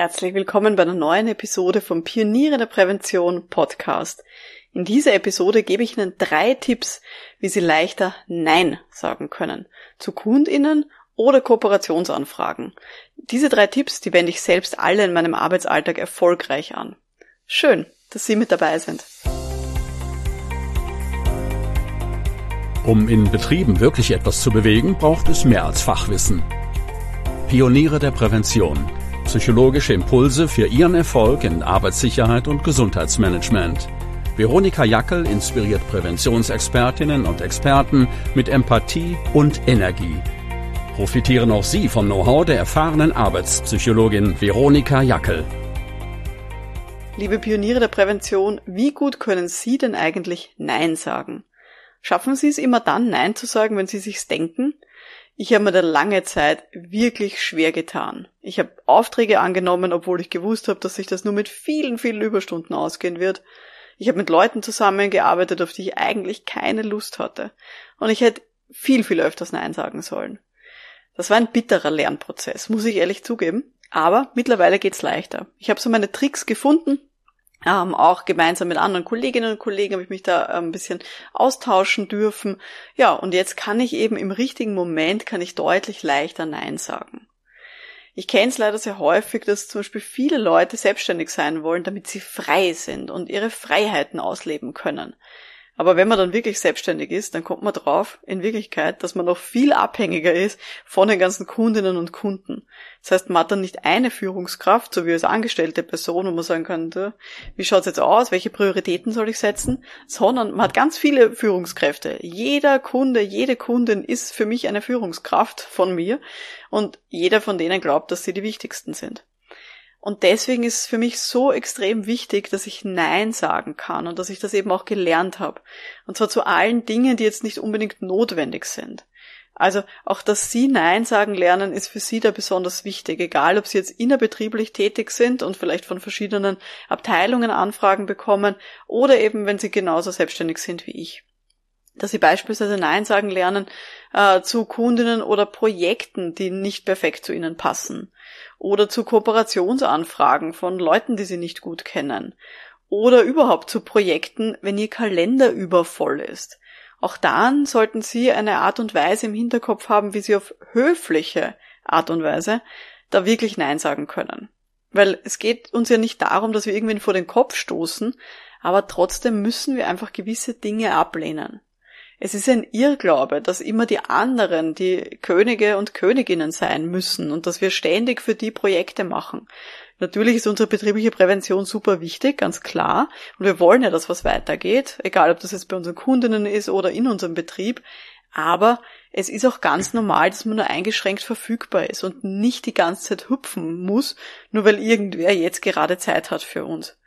Herzlich willkommen bei einer neuen Episode vom Pioniere der Prävention Podcast. In dieser Episode gebe ich Ihnen drei Tipps, wie Sie leichter Nein sagen können. Zu KundInnen oder Kooperationsanfragen. Diese drei Tipps, die wende ich selbst alle in meinem Arbeitsalltag erfolgreich an. Schön, dass Sie mit dabei sind. Um in Betrieben wirklich etwas zu bewegen, braucht es mehr als Fachwissen. Pioniere der Prävention. Psychologische Impulse für Ihren Erfolg in Arbeitssicherheit und Gesundheitsmanagement. Veronika Jackel inspiriert Präventionsexpertinnen und Experten mit Empathie und Energie. Profitieren auch Sie vom Know-how der erfahrenen Arbeitspsychologin Veronika Jackel. Liebe Pioniere der Prävention, wie gut können Sie denn eigentlich Nein sagen? Schaffen Sie es immer dann, Nein zu sagen, wenn Sie sich's denken? Ich habe mir da lange Zeit wirklich schwer getan. Ich habe Aufträge angenommen, obwohl ich gewusst habe, dass sich das nur mit vielen, vielen Überstunden ausgehen wird. Ich habe mit Leuten zusammengearbeitet, auf die ich eigentlich keine Lust hatte. Und ich hätte viel, viel öfters Nein sagen sollen. Das war ein bitterer Lernprozess, muss ich ehrlich zugeben. Aber mittlerweile geht's leichter. Ich habe so meine Tricks gefunden, ähm, auch gemeinsam mit anderen Kolleginnen und Kollegen habe ich mich da ähm, ein bisschen austauschen dürfen. Ja, und jetzt kann ich eben im richtigen Moment, kann ich deutlich leichter Nein sagen. Ich kenne es leider sehr häufig, dass zum Beispiel viele Leute selbstständig sein wollen, damit sie frei sind und ihre Freiheiten ausleben können. Aber wenn man dann wirklich selbstständig ist, dann kommt man drauf, in Wirklichkeit, dass man noch viel abhängiger ist von den ganzen Kundinnen und Kunden. Das heißt, man hat dann nicht eine Führungskraft, so wie als angestellte Person, wo man sagen kann, wie schaut's jetzt aus, welche Prioritäten soll ich setzen, sondern man hat ganz viele Führungskräfte. Jeder Kunde, jede Kundin ist für mich eine Führungskraft von mir und jeder von denen glaubt, dass sie die wichtigsten sind. Und deswegen ist es für mich so extrem wichtig, dass ich Nein sagen kann und dass ich das eben auch gelernt habe. Und zwar zu allen Dingen, die jetzt nicht unbedingt notwendig sind. Also auch, dass Sie Nein sagen lernen, ist für Sie da besonders wichtig, egal ob Sie jetzt innerbetrieblich tätig sind und vielleicht von verschiedenen Abteilungen Anfragen bekommen oder eben, wenn Sie genauso selbstständig sind wie ich dass sie beispielsweise Nein sagen lernen äh, zu Kundinnen oder Projekten, die nicht perfekt zu ihnen passen. Oder zu Kooperationsanfragen von Leuten, die sie nicht gut kennen. Oder überhaupt zu Projekten, wenn ihr Kalender übervoll ist. Auch dann sollten Sie eine Art und Weise im Hinterkopf haben, wie Sie auf höfliche Art und Weise da wirklich Nein sagen können. Weil es geht uns ja nicht darum, dass wir irgendwen vor den Kopf stoßen, aber trotzdem müssen wir einfach gewisse Dinge ablehnen. Es ist ein Irrglaube, dass immer die anderen die Könige und Königinnen sein müssen und dass wir ständig für die Projekte machen. Natürlich ist unsere betriebliche Prävention super wichtig, ganz klar. Und wir wollen ja, dass was weitergeht, egal ob das jetzt bei unseren Kundinnen ist oder in unserem Betrieb. Aber es ist auch ganz normal, dass man nur eingeschränkt verfügbar ist und nicht die ganze Zeit hüpfen muss, nur weil irgendwer jetzt gerade Zeit hat für uns.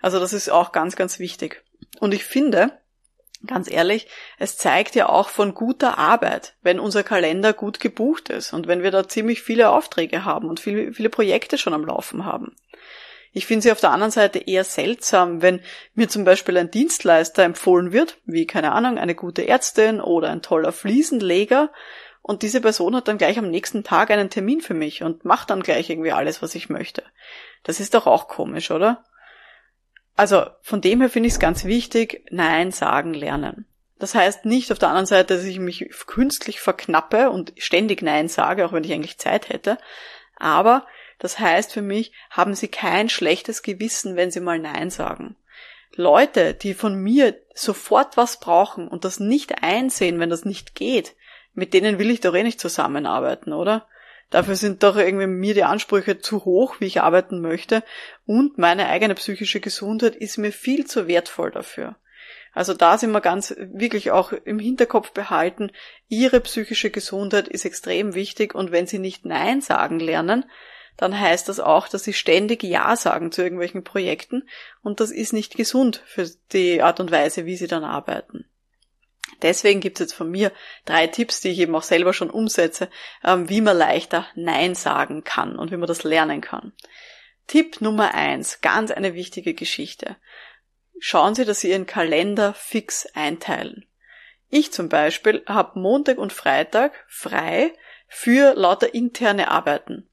Also das ist auch ganz, ganz wichtig. Und ich finde, Ganz ehrlich, es zeigt ja auch von guter Arbeit, wenn unser Kalender gut gebucht ist und wenn wir da ziemlich viele Aufträge haben und viele, viele Projekte schon am Laufen haben. Ich finde sie auf der anderen Seite eher seltsam, wenn mir zum Beispiel ein Dienstleister empfohlen wird, wie keine Ahnung, eine gute Ärztin oder ein toller Fliesenleger, und diese Person hat dann gleich am nächsten Tag einen Termin für mich und macht dann gleich irgendwie alles, was ich möchte. Das ist doch auch komisch, oder? Also von dem her finde ich es ganz wichtig, Nein sagen lernen. Das heißt nicht auf der anderen Seite, dass ich mich künstlich verknappe und ständig Nein sage, auch wenn ich eigentlich Zeit hätte. Aber das heißt für mich, haben Sie kein schlechtes Gewissen, wenn Sie mal Nein sagen. Leute, die von mir sofort was brauchen und das nicht einsehen, wenn das nicht geht, mit denen will ich doch eh nicht zusammenarbeiten, oder? Dafür sind doch irgendwie mir die Ansprüche zu hoch, wie ich arbeiten möchte. Und meine eigene psychische Gesundheit ist mir viel zu wertvoll dafür. Also da sind wir ganz wirklich auch im Hinterkopf behalten, Ihre psychische Gesundheit ist extrem wichtig und wenn Sie nicht Nein sagen lernen, dann heißt das auch, dass Sie ständig Ja sagen zu irgendwelchen Projekten und das ist nicht gesund für die Art und Weise, wie Sie dann arbeiten. Deswegen gibt es jetzt von mir drei Tipps, die ich eben auch selber schon umsetze, ähm, wie man leichter Nein sagen kann und wie man das lernen kann. Tipp Nummer eins, ganz eine wichtige Geschichte. Schauen Sie, dass Sie Ihren Kalender fix einteilen. Ich zum Beispiel habe Montag und Freitag frei für lauter interne Arbeiten.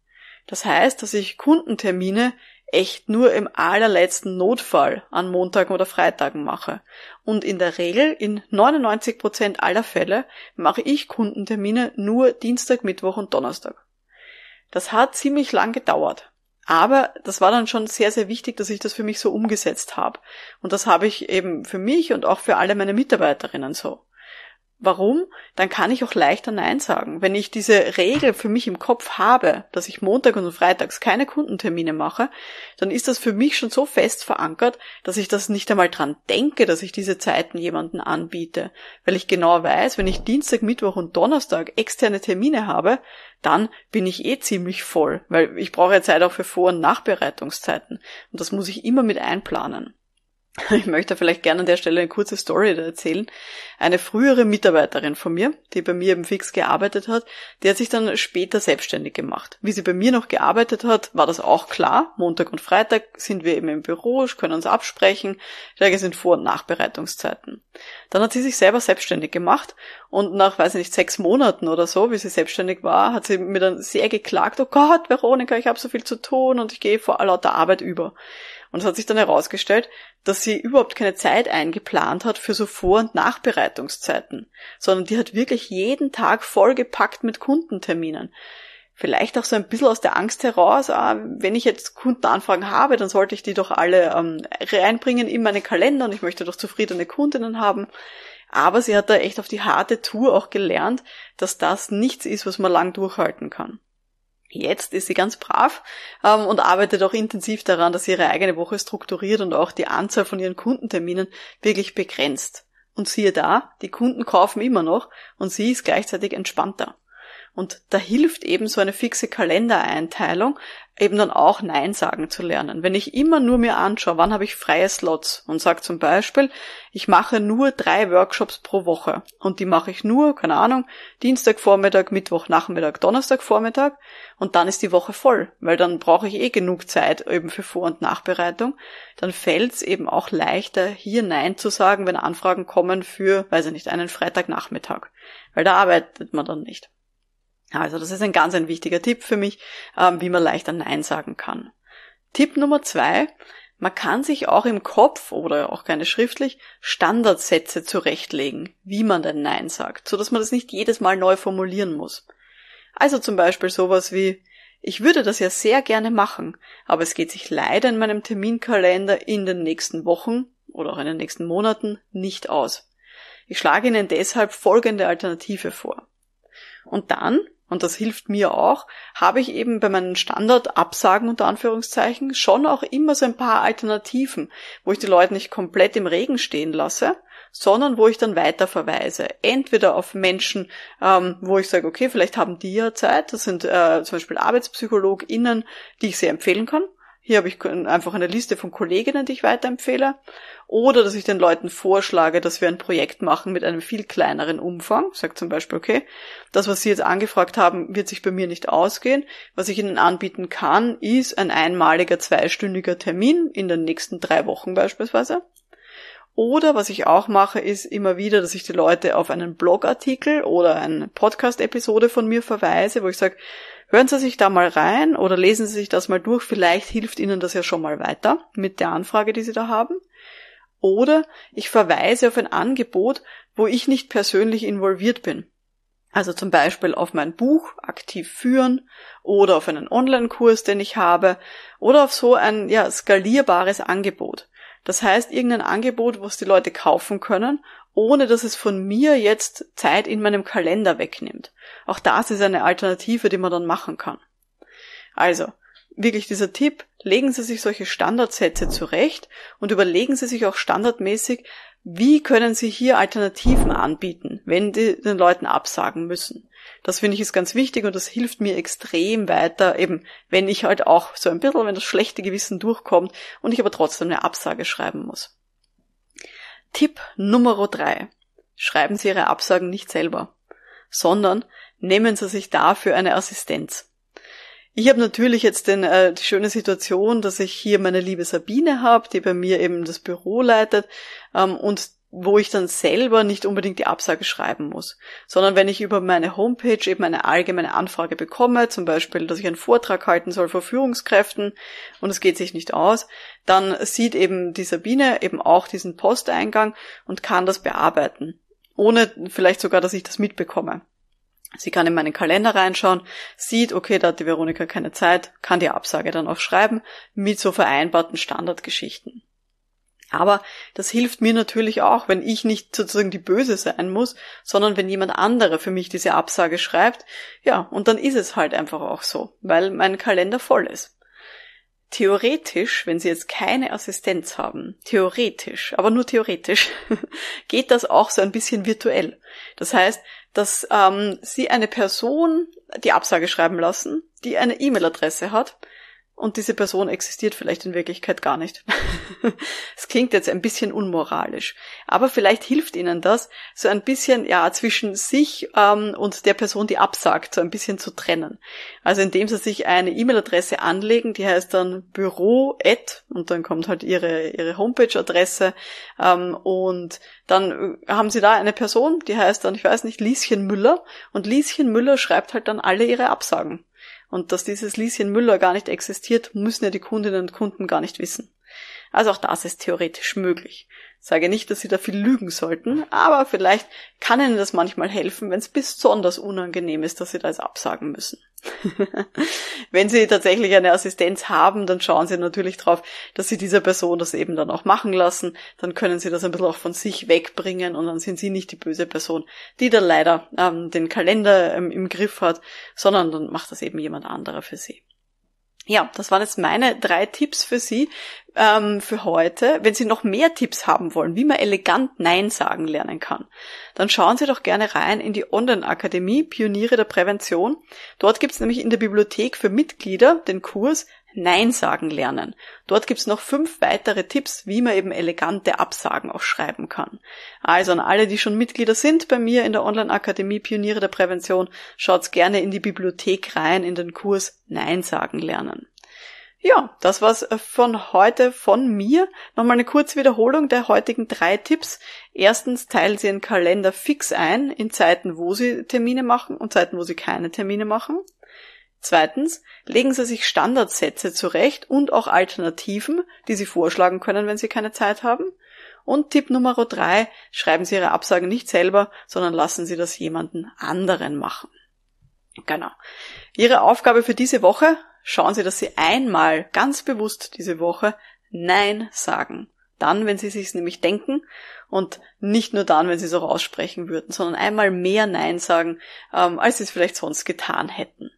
Das heißt, dass ich Kundentermine echt nur im allerletzten Notfall an Montagen oder Freitagen mache. Und in der Regel, in 99 Prozent aller Fälle, mache ich Kundentermine nur Dienstag, Mittwoch und Donnerstag. Das hat ziemlich lang gedauert. Aber das war dann schon sehr, sehr wichtig, dass ich das für mich so umgesetzt habe. Und das habe ich eben für mich und auch für alle meine Mitarbeiterinnen so. Warum? Dann kann ich auch leichter Nein sagen. Wenn ich diese Regel für mich im Kopf habe, dass ich Montag und Freitags keine Kundentermine mache, dann ist das für mich schon so fest verankert, dass ich das nicht einmal dran denke, dass ich diese Zeiten jemanden anbiete. Weil ich genau weiß, wenn ich Dienstag, Mittwoch und Donnerstag externe Termine habe, dann bin ich eh ziemlich voll, weil ich brauche Zeit auch für Vor- und Nachbereitungszeiten. Und das muss ich immer mit einplanen. Ich möchte vielleicht gerne an der Stelle eine kurze Story erzählen. Eine frühere Mitarbeiterin von mir, die bei mir eben fix gearbeitet hat, die hat sich dann später selbstständig gemacht. Wie sie bei mir noch gearbeitet hat, war das auch klar. Montag und Freitag sind wir eben im Büro, können uns absprechen. Tage sind Vor- und Nachbereitungszeiten. Dann hat sie sich selber selbstständig gemacht und nach, weiß ich nicht, sechs Monaten oder so, wie sie selbstständig war, hat sie mir dann sehr geklagt, oh Gott, Veronika, ich habe so viel zu tun und ich gehe vor lauter Arbeit über. Und es hat sich dann herausgestellt, dass sie überhaupt keine Zeit eingeplant hat für so Vor- und Nachbereitungszeiten, sondern die hat wirklich jeden Tag vollgepackt mit Kundenterminen. Vielleicht auch so ein bisschen aus der Angst heraus, ah, wenn ich jetzt Kundenanfragen habe, dann sollte ich die doch alle ähm, reinbringen in meinen Kalender und ich möchte doch zufriedene Kundinnen haben. Aber sie hat da echt auf die harte Tour auch gelernt, dass das nichts ist, was man lang durchhalten kann. Jetzt ist sie ganz brav ähm, und arbeitet auch intensiv daran, dass sie ihre eigene Woche strukturiert und auch die Anzahl von ihren Kundenterminen wirklich begrenzt. Und siehe da, die Kunden kaufen immer noch und sie ist gleichzeitig entspannter. Und da hilft eben so eine fixe Kalendereinteilung, eben dann auch Nein sagen zu lernen. Wenn ich immer nur mir anschaue, wann habe ich freie Slots und sage zum Beispiel, ich mache nur drei Workshops pro Woche und die mache ich nur, keine Ahnung, Dienstagvormittag, Mittwochnachmittag, Donnerstagvormittag und dann ist die Woche voll, weil dann brauche ich eh genug Zeit eben für Vor- und Nachbereitung, dann fällt es eben auch leichter, hier Nein zu sagen, wenn Anfragen kommen für, weiß ich nicht, einen Freitagnachmittag, weil da arbeitet man dann nicht. Also das ist ein ganz ein wichtiger Tipp für mich, ähm, wie man leichter Nein sagen kann. Tipp Nummer zwei, man kann sich auch im Kopf oder auch gerne schriftlich Standardsätze zurechtlegen, wie man denn Nein sagt, so dass man das nicht jedes Mal neu formulieren muss. Also zum Beispiel sowas wie, ich würde das ja sehr gerne machen, aber es geht sich leider in meinem Terminkalender in den nächsten Wochen oder auch in den nächsten Monaten nicht aus. Ich schlage Ihnen deshalb folgende Alternative vor. Und dann und das hilft mir auch, habe ich eben bei meinen Standardabsagen unter Anführungszeichen schon auch immer so ein paar Alternativen, wo ich die Leute nicht komplett im Regen stehen lasse, sondern wo ich dann weiter verweise. Entweder auf Menschen, ähm, wo ich sage, okay, vielleicht haben die ja Zeit, das sind äh, zum Beispiel ArbeitspsychologInnen, die ich sehr empfehlen kann, hier habe ich einfach eine Liste von Kolleginnen, die ich weiterempfehle. Oder dass ich den Leuten vorschlage, dass wir ein Projekt machen mit einem viel kleineren Umfang. Sag zum Beispiel, okay, das, was Sie jetzt angefragt haben, wird sich bei mir nicht ausgehen. Was ich Ihnen anbieten kann, ist ein einmaliger zweistündiger Termin in den nächsten drei Wochen beispielsweise. Oder was ich auch mache, ist immer wieder, dass ich die Leute auf einen Blogartikel oder eine Podcast-Episode von mir verweise, wo ich sage, Hören Sie sich da mal rein oder lesen Sie sich das mal durch. Vielleicht hilft Ihnen das ja schon mal weiter mit der Anfrage, die Sie da haben. Oder ich verweise auf ein Angebot, wo ich nicht persönlich involviert bin. Also zum Beispiel auf mein Buch aktiv führen oder auf einen Online-Kurs, den ich habe oder auf so ein ja, skalierbares Angebot. Das heißt, irgendein Angebot, was die Leute kaufen können ohne dass es von mir jetzt Zeit in meinem Kalender wegnimmt. Auch das ist eine Alternative, die man dann machen kann. Also, wirklich dieser Tipp, legen Sie sich solche Standardsätze zurecht und überlegen Sie sich auch standardmäßig, wie können Sie hier Alternativen anbieten, wenn die den Leuten absagen müssen. Das finde ich ist ganz wichtig und das hilft mir extrem weiter, eben wenn ich halt auch so ein bisschen, wenn das schlechte Gewissen durchkommt und ich aber trotzdem eine Absage schreiben muss. Tipp Nummer drei. Schreiben Sie Ihre Absagen nicht selber, sondern nehmen Sie sich dafür eine Assistenz. Ich habe natürlich jetzt den, äh, die schöne Situation, dass ich hier meine liebe Sabine habe, die bei mir eben das Büro leitet ähm, und wo ich dann selber nicht unbedingt die Absage schreiben muss, sondern wenn ich über meine Homepage eben eine allgemeine Anfrage bekomme, zum Beispiel, dass ich einen Vortrag halten soll vor Führungskräften und es geht sich nicht aus, dann sieht eben die Sabine eben auch diesen Posteingang und kann das bearbeiten, ohne vielleicht sogar, dass ich das mitbekomme. Sie kann in meinen Kalender reinschauen, sieht, okay, da hat die Veronika keine Zeit, kann die Absage dann auch schreiben mit so vereinbarten Standardgeschichten. Aber das hilft mir natürlich auch, wenn ich nicht sozusagen die Böse sein muss, sondern wenn jemand anderer für mich diese Absage schreibt. Ja, und dann ist es halt einfach auch so, weil mein Kalender voll ist. Theoretisch, wenn Sie jetzt keine Assistenz haben, theoretisch, aber nur theoretisch, geht das auch so ein bisschen virtuell. Das heißt, dass ähm, Sie eine Person die Absage schreiben lassen, die eine E-Mail-Adresse hat, und diese Person existiert vielleicht in Wirklichkeit gar nicht. Es klingt jetzt ein bisschen unmoralisch, aber vielleicht hilft Ihnen das, so ein bisschen ja zwischen sich ähm, und der Person, die absagt, so ein bisschen zu trennen. Also indem Sie sich eine E-Mail-Adresse anlegen, die heißt dann Büro und dann kommt halt Ihre Ihre Homepage-Adresse ähm, und dann äh, haben Sie da eine Person, die heißt dann ich weiß nicht Lieschen Müller und Lieschen Müller schreibt halt dann alle ihre Absagen. Und dass dieses Lieschen Müller gar nicht existiert, müssen ja die Kundinnen und Kunden gar nicht wissen. Also auch das ist theoretisch möglich. Sage nicht, dass Sie da viel lügen sollten, aber vielleicht kann Ihnen das manchmal helfen, wenn es besonders unangenehm ist, dass Sie das absagen müssen. wenn Sie tatsächlich eine Assistenz haben, dann schauen Sie natürlich darauf, dass Sie dieser Person das eben dann auch machen lassen. Dann können Sie das ein bisschen auch von sich wegbringen und dann sind Sie nicht die böse Person, die da leider ähm, den Kalender ähm, im Griff hat, sondern dann macht das eben jemand anderer für Sie. Ja, das waren jetzt meine drei Tipps für Sie ähm, für heute. Wenn Sie noch mehr Tipps haben wollen, wie man elegant Nein sagen lernen kann, dann schauen Sie doch gerne rein in die Online-Akademie Pioniere der Prävention. Dort gibt es nämlich in der Bibliothek für Mitglieder den Kurs Nein sagen lernen. Dort gibt's noch fünf weitere Tipps, wie man eben elegante Absagen auch schreiben kann. Also an alle, die schon Mitglieder sind bei mir in der Online-Akademie Pioniere der Prävention, schaut's gerne in die Bibliothek rein, in den Kurs Nein sagen lernen. Ja, das war's von heute von mir. Nochmal eine kurze Wiederholung der heutigen drei Tipps. Erstens teilen Sie Ihren Kalender fix ein in Zeiten, wo Sie Termine machen und Zeiten, wo Sie keine Termine machen. Zweitens, legen Sie sich Standardsätze zurecht und auch Alternativen, die Sie vorschlagen können, wenn Sie keine Zeit haben. Und Tipp Nummer drei, schreiben Sie Ihre Absagen nicht selber, sondern lassen Sie das jemanden anderen machen. Genau. Ihre Aufgabe für diese Woche, schauen Sie, dass Sie einmal ganz bewusst diese Woche Nein sagen. Dann, wenn Sie sich nämlich denken und nicht nur dann, wenn Sie es auch aussprechen würden, sondern einmal mehr Nein sagen, ähm, als Sie es vielleicht sonst getan hätten.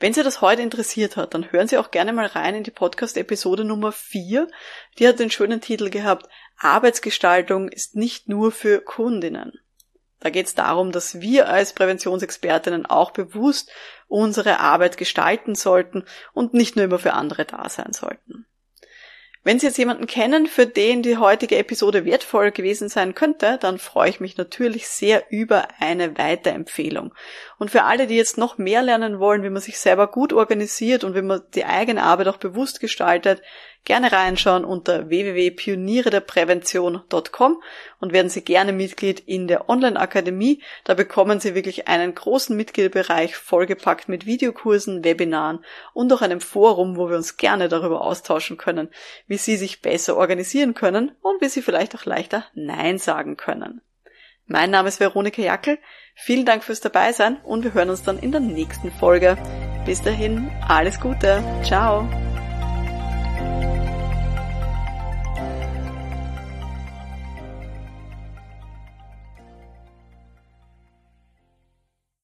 Wenn Sie das heute interessiert hat, dann hören Sie auch gerne mal rein in die Podcast-Episode Nummer 4. Die hat den schönen Titel gehabt, Arbeitsgestaltung ist nicht nur für Kundinnen. Da geht es darum, dass wir als Präventionsexpertinnen auch bewusst unsere Arbeit gestalten sollten und nicht nur immer für andere da sein sollten. Wenn Sie jetzt jemanden kennen, für den die heutige Episode wertvoll gewesen sein könnte, dann freue ich mich natürlich sehr über eine Weiterempfehlung. Und für alle, die jetzt noch mehr lernen wollen, wie man sich selber gut organisiert und wie man die eigene Arbeit auch bewusst gestaltet, gerne reinschauen unter www.pionierederprävention.com und werden Sie gerne Mitglied in der Online-Akademie. Da bekommen Sie wirklich einen großen Mitgliederbereich vollgepackt mit Videokursen, Webinaren und auch einem Forum, wo wir uns gerne darüber austauschen können, wie Sie sich besser organisieren können und wie Sie vielleicht auch leichter Nein sagen können. Mein Name ist Veronika Jackel. Vielen Dank fürs Dabeisein und wir hören uns dann in der nächsten Folge. Bis dahin, alles Gute. Ciao.